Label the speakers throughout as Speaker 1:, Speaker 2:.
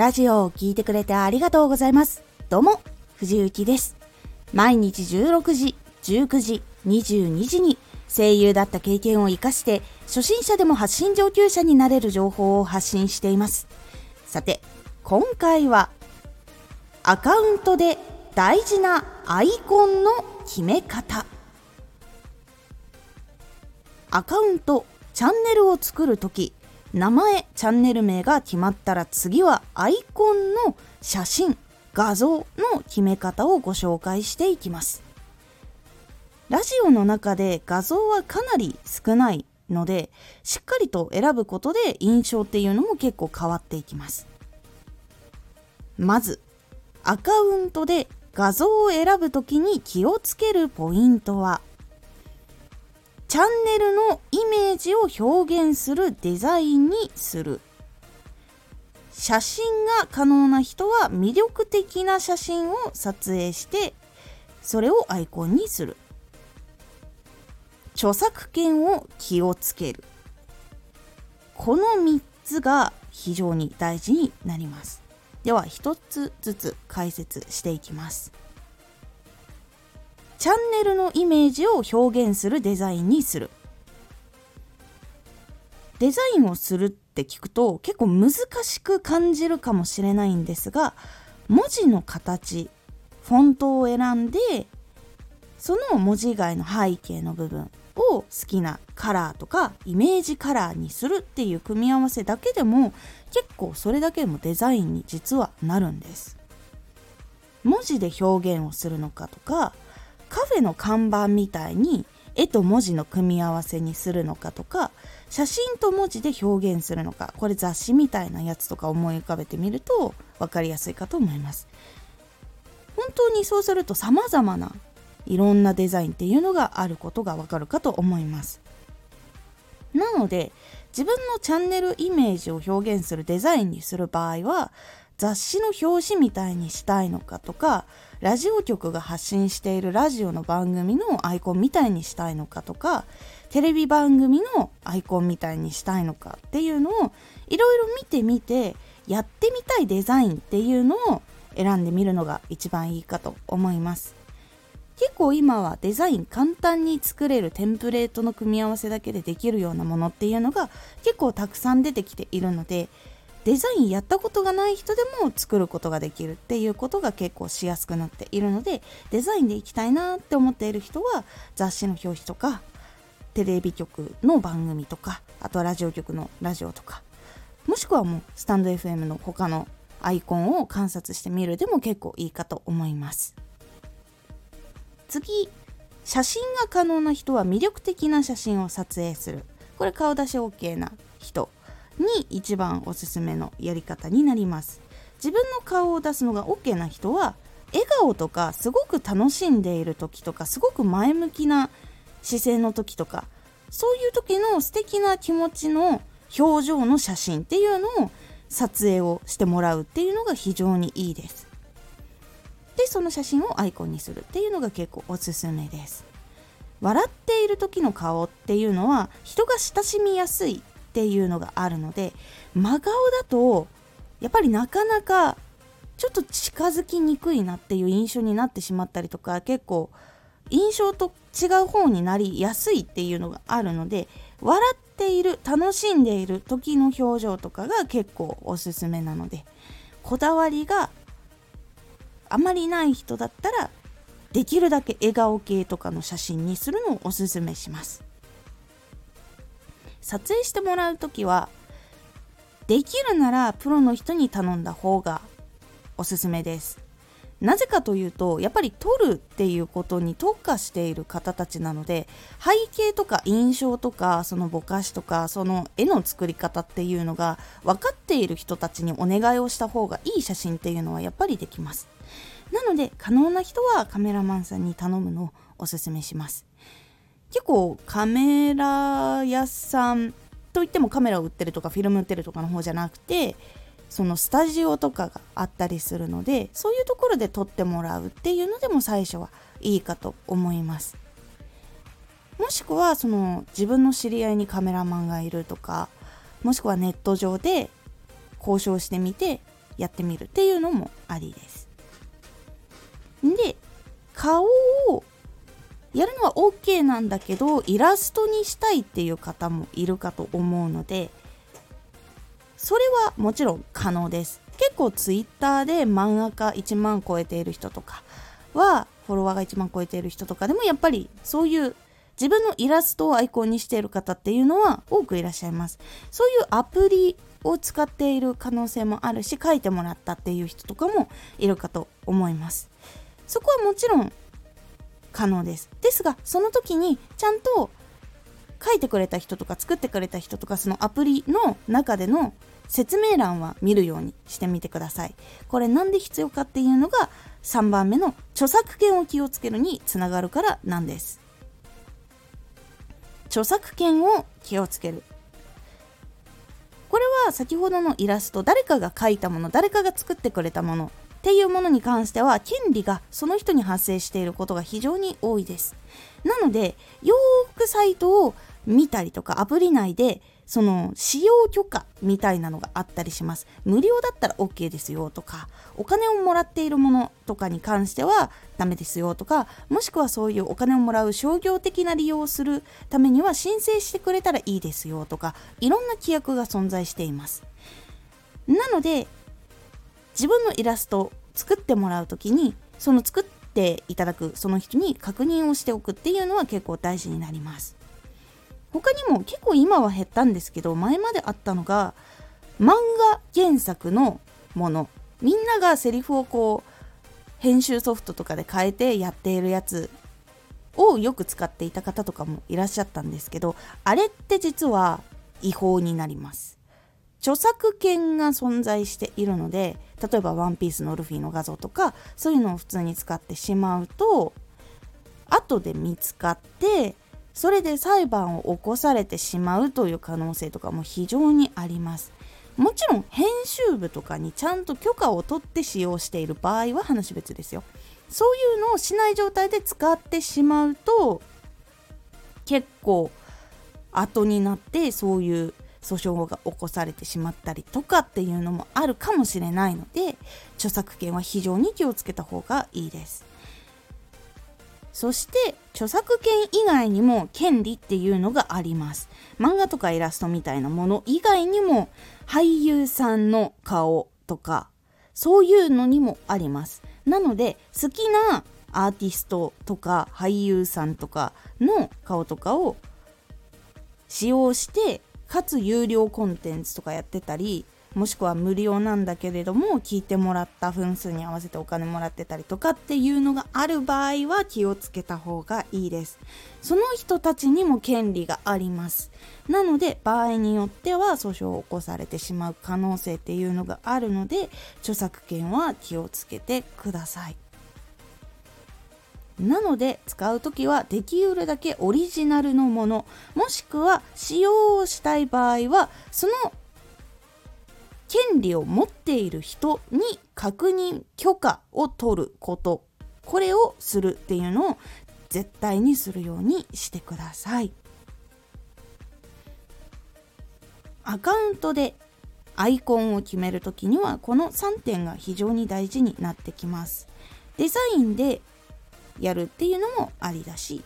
Speaker 1: ラジオを聴いてくれてありがとうございます。どうも、藤幸です。毎日16時、19時、22時に声優だった経験を活かして初心者でも発信上級者になれる情報を発信しています。さて、今回はアカウントで大事なアイコンの決め方アカウントチャンネルを作るとき名前チャンネル名が決まったら次はアイコンの写真画像の決め方をご紹介していきます。ラジオの中で画像はかなり少ないのでしっかりと選ぶことで印象っていうのも結構変わっていきます。まずアカウントで画像を選ぶときに気をつけるポイントはチャンネルのイメージを表現するデザインにする。写真が可能な人は魅力的な写真を撮影してそれをアイコンにする。著作権を気をつける。この3つが非常に大事になります。では1つずつ解説していきます。チャンネルのイメージを表現するデザインにする。デザインをするって聞くと結構難しく感じるかもしれないんですが文字の形フォントを選んでその文字以外の背景の部分を好きなカラーとかイメージカラーにするっていう組み合わせだけでも結構それだけでもデザインに実はなるんです。文字で表現をするのかとかカフェの看板みたいに絵と文字の組み合わせにするのかとか写真と文字で表現するのかこれ雑誌みたいなやつとか思い浮かべてみると分かりやすいかと思います。本当にそうすると様々ないろんなデザインっていうのがあることがわかるかと思います。なので自分のチャンネルイメージを表現するデザインにする場合は雑誌の表紙みたいにしたいのかとかラジオ局が発信しているラジオの番組のアイコンみたいにしたいのかとかテレビ番組のアイコンみたいにしたいのかっていうのをいろいろ見てみてやってみたいデザインっていうのを選んでみるのが一番いいかと思います。結構今はデザイン簡単に作れるテンプレートの組み合わせだけでできるようなものっていうのが結構たくさん出てきているのでデザインやったことがない人でも作ることができるっていうことが結構しやすくなっているのでデザインでいきたいなって思っている人は雑誌の表紙とかテレビ局の番組とかあとはラジオ局のラジオとかもしくはもうスタンド FM の他のアイコンを観察してみるでも結構いいかと思います。次写真が可能な人は魅力的な写真を撮影するこれ顔出し OK な人に一番おすすめのやり方になります。自分の顔を出すのが OK な人は笑顔とかすごく楽しんでいる時とかすごく前向きな姿勢の時とかそういう時の素敵な気持ちの表情の写真っていうのを撮影をしてもらうっていうのが非常にいいです。でその写真をアイコンにするっていうのが結構おすすめです。笑っている時の顔っていうのは人が親しみやすいっていうのがあるので真顔だとやっぱりなかなかちょっと近づきにくいなっていう印象になってしまったりとか結構印象と違う方になりやすいっていうのがあるので笑っている楽しんでいる時の表情とかが結構おすすめなのでこだわりがあまりない人だったらできるだけ笑顔系とかの写真にするのをおすすめします。撮影してもらう時はできるならプロの人に頼んだ方がおすすめです。なぜかというとやっぱり撮るっていうことに特化している方たちなので背景とか印象とかそのぼかしとかその絵の作り方っていうのが分かっている人たちにお願いをした方がいい写真っていうのはやっぱりできます。なので可能な人はカメラマンさんに頼むのをおすすめします。結構カメラ屋さんといってもカメラを売ってるとかフィルム売ってるとかの方じゃなくてそのスタジオとかがあったりするのでそういうところで撮ってもらうっていうのでも最初はいいかと思います。もしくはその自分の知り合いにカメラマンがいるとかもしくはネット上で交渉してみてやってみるっていうのもありです。で顔をやるのは OK なんだけどイラストにしたいっていう方もいるかと思うのでそれはもちろん可能です。結構 Twitter で漫画家1万超えている人とかはフォロワーが1万超えている人とかでもやっぱりそういう自分のイラストをアイコンにしている方っていうのは多くいらっしゃいます。そういうアプリを使っている可能性もあるし書いてもらったっていう人とかもいるかと思います。そこはもちろん可能です。ですがその時にちゃんと書いてくれた人とか作ってくれた人とかそのアプリの中での説明欄は見るようにしてみてください。これなんで必要かっていうのが3番目の著作権を気をつけるにつながるからなんです。著作権を気をつける。これは先ほどのイラスト誰かが描いたもの誰かが作ってくれたもの。っていうものに関しては権利がその人に発生していることが非常に多いです。なのでよーくサイトを見たりとかアプリ内でその使用許可みたいなのがあったりします。無料だったら OK ですよとかお金をもらっているものとかに関してはダメですよとかもしくはそういうお金をもらう商業的な利用をするためには申請してくれたらいいですよとかいろんな規約が存在しています。なので自分のイラストを作ってもらう時にその作っていただくその人に確認をしておくっていうのは結構大事になります。他にも結構今は減ったんですけど前まであったのが漫画原作のもの。みんながセリフをこう編集ソフトとかで変えてやっているやつをよく使っていた方とかもいらっしゃったんですけどあれって実は違法になります。著作権が存在しているので例えばワンピースのルフィの画像とかそういうのを普通に使ってしまうと後で見つかってそれで裁判を起こされてしまうという可能性とかも非常にあります。もちろん編集部とかにちゃんと許可を取って使用している場合は話別ですよ。そういうのをしない状態で使ってしまうと結構後になってそういう訴訟が起こされてしまったりとかっていうのもあるかもしれないので著作権は非常に気をつけた方がいいです。そして著作権以外にも権利っていうのがあります。漫画とかイラストみたいなもの以外にも俳優さんの顔とかそういうのにもあります。なので好きなアーティストとか俳優さんとかの顔とかを使用してかつ有料コンテンツとかやってたりもしくは無料なんだけれども聞いてもらった分数に合わせてお金もらってたりとかっていうのがある場合は気をつけた方がいいです。その人たちにも権利があります。なので場合によっては訴訟を起こされてしまう可能性っていうのがあるので著作権は気をつけてください。なので使う時はできうるだけオリジナルのもの。もしくは使用をしたい場合はその権利を持っている人に確認許可を取ること。これをするっていうのを絶対にするようにしてください。アカウントでアイコンを決めるときにはこの3点が非常に大事になってきます。デザインでやるっていうのもありだし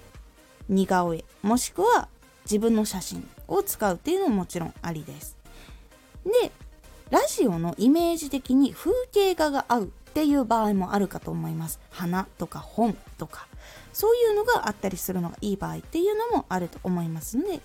Speaker 1: 似顔絵もしくは自分の写真を使うっていうのももちろんありです。でラジオのイメージ的に風景画が合うっていう場合もあるかと思います。花とか本とか。そういうのがあったりするのがいい場合っていうのもあると思いますので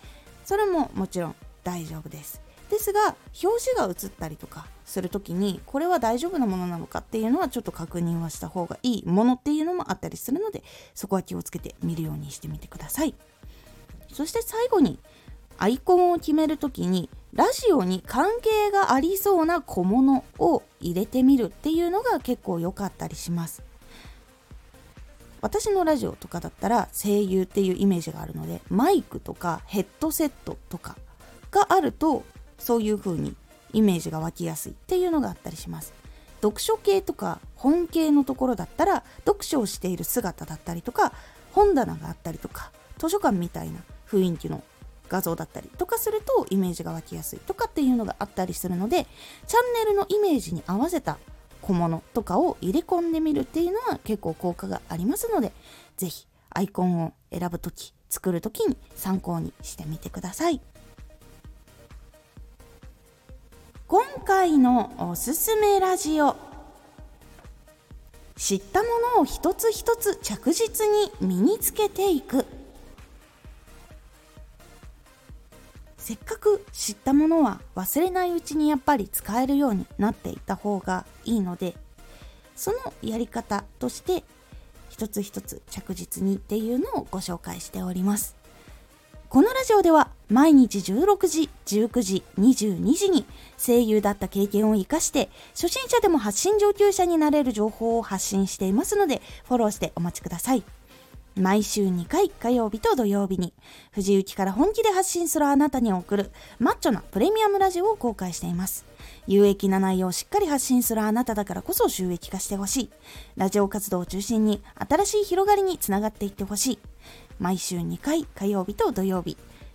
Speaker 1: それももちろん大丈夫です。ですが表紙が映ったりとかする時にこれは大丈夫なものなのかっていうのはちょっと確認はした方がい。いものっていうのもあったりするのでそこは気をつけて見るようにしてみてください。そして最後にアイコンを決める時にラジオに関係がありそうな小物を入れてみるっていうのが結構良かったりします。私のラジオとかだったら声優っていうイメージがあるのでマイクとかヘッドセットとかがあるとそういう風にイメージが湧きやすいっていうのがあったりします。読書系とか本系のところだったら読書をしている姿だったりとか本棚があったりとか図書館みたいな雰囲気の画像だったりとかするとイメージが湧きやすいとかっていうのがあったりするのでチャンネルのイメージに合わせた小物とかを入れ込んでみるっていうのは結構効果がありますので是非アイコンを選ぶ時作る時に参考にしてみてください。今回のおすすめラジオ。知ったものを一つ一つ着実に身につけていく。せっかく知ったものは忘れないうちにやっぱり使えるようになっていた方がいいのでそのやり方として一つ一つ着実にっていうのをご紹介しております。このラジオでは毎日16時、19時、22時に声優だった経験を活かして初心者でも発信上級者になれる情報を発信していますのでフォローしてお待ちください。毎週2回火曜日と土曜日に藤雪から本気で発信するあなたに送るマッチョなプレミアムラジオを公開しています。有益な内容をしっかり発信するあなただからこそ収益化してほしい。ラジオ活動を中心に新しい広がりにつながっていってほしい。毎週2回火曜日と土曜日。